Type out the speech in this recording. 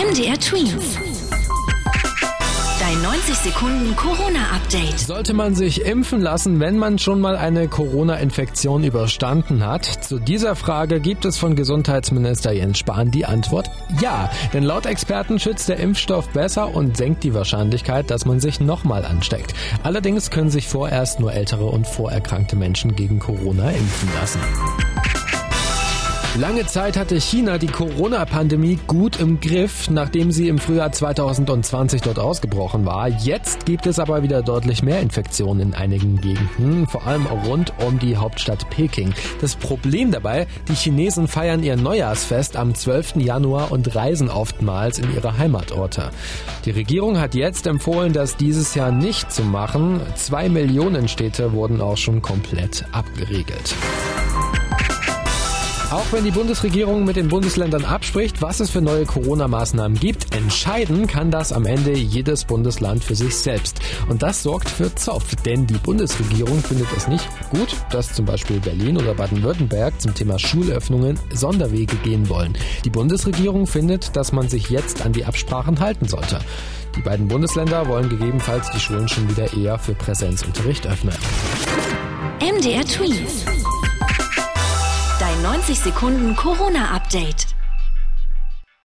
MDR Twins. Dein 90 Sekunden Corona-Update. Sollte man sich impfen lassen, wenn man schon mal eine Corona-Infektion überstanden hat? Zu dieser Frage gibt es von Gesundheitsminister Jens Spahn die Antwort ja. Denn laut Experten schützt der Impfstoff besser und senkt die Wahrscheinlichkeit, dass man sich nochmal ansteckt. Allerdings können sich vorerst nur ältere und vorerkrankte Menschen gegen Corona impfen lassen. Lange Zeit hatte China die Corona-Pandemie gut im Griff, nachdem sie im Frühjahr 2020 dort ausgebrochen war. Jetzt gibt es aber wieder deutlich mehr Infektionen in einigen Gegenden, vor allem rund um die Hauptstadt Peking. Das Problem dabei, die Chinesen feiern ihr Neujahrsfest am 12. Januar und reisen oftmals in ihre Heimatorte. Die Regierung hat jetzt empfohlen, das dieses Jahr nicht zu machen. Zwei Millionen Städte wurden auch schon komplett abgeriegelt. Auch wenn die Bundesregierung mit den Bundesländern abspricht, was es für neue Corona-Maßnahmen gibt, entscheiden kann das am Ende jedes Bundesland für sich selbst. Und das sorgt für Zoff, denn die Bundesregierung findet es nicht gut, dass zum Beispiel Berlin oder Baden-Württemberg zum Thema Schulöffnungen Sonderwege gehen wollen. Die Bundesregierung findet, dass man sich jetzt an die Absprachen halten sollte. Die beiden Bundesländer wollen gegebenenfalls die Schulen schon wieder eher für Präsenzunterricht öffnen. MDR Tweets. 20 Sekunden Corona-Update.